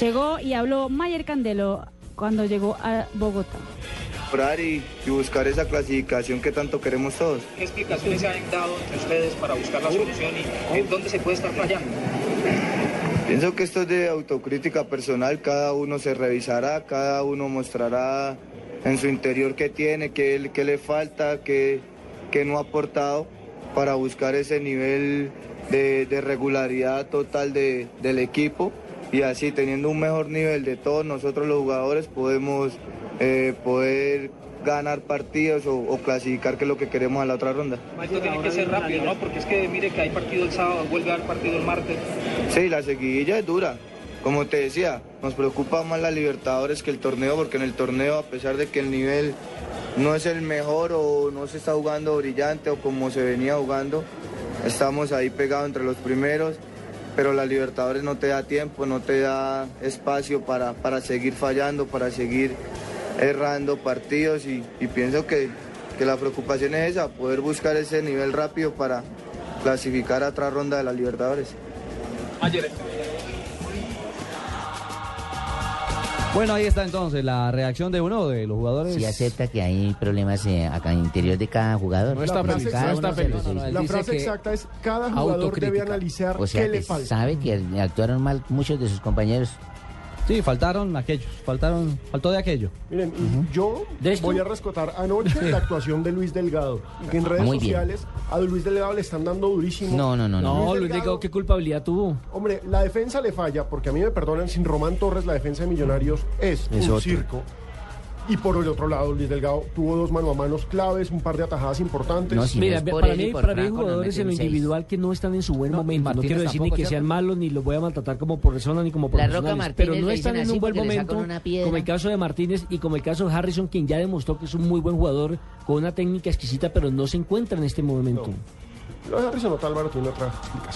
Llegó y habló Mayer Candelo cuando llegó a Bogotá. Y, y buscar esa clasificación que tanto queremos todos. ¿Qué explicaciones se han dado entre ustedes para buscar la solución y en dónde se puede estar fallando? Pienso que esto es de autocrítica personal, cada uno se revisará, cada uno mostrará en su interior qué tiene, qué, qué le falta, qué, qué no ha aportado para buscar ese nivel de, de regularidad total de- del equipo y así teniendo un mejor nivel de todos nosotros los jugadores podemos eh, poder ganar partidos o, o clasificar que es lo que queremos a la otra ronda. Esto tiene que ser rápido, ¿no? Porque es que mire que hay partido el sábado, vuelve a haber partido el martes. Sí, la seguidilla es dura. Como te decía, nos preocupa más la Libertadores que el torneo, porque en el torneo, a pesar de que el nivel no es el mejor o no se está jugando brillante o como se venía jugando, estamos ahí pegados entre los primeros, pero la Libertadores no te da tiempo, no te da espacio para, para seguir fallando, para seguir errando partidos y, pienso que, que la preocupación es esa, poder buscar ese nivel rápido para clasificar a otra ronda de la Libertadores. Bueno, ahí está entonces la reacción de uno de los jugadores. Si acepta que hay problemas eh, acá en el interior de cada jugador. No está feliz, uno no está se feliz. lo- No, no, él La frase que exacta es, cada jugador debe analizar O sea, qué le falta. sabe que actuaron mal muchos de sus compañeros. Sí, faltaron aquellos, faltaron, faltó de aquello. Miren, yo voy a rescatar anoche la actuación de Luis Delgado, que en redes Muy bien. sociales a Luis Delgado le están dando durísimo. No, no, no, no. No, Luis Delgado- Delgado, ¿qué culpabilidad tuvo? Hombre, la defensa le falla, porque a mí me perdonan, sin Román Torres la defensa de Millonarios es, Es un circo. Y por el otro lado, Luis Delgado tuvo dos mano a manos claves, un par de atajadas importantes. No. Mira, para mí, para mí hay jugadores en lo individual que no están en su buen No, momento. No quiero decir ni que sean ¿cierto? malos ni los voy a maltratar como por persona ni como La Roca profesionales, Martínez pero no están en un buen momento, como el caso de Martínez y como el caso de Harrison, quien ya demostró que es un muy buen jugador con una técnica exquisita, pero no se encuentra en este momento. Lo de Harrison Otálvaro tiene otra explicación.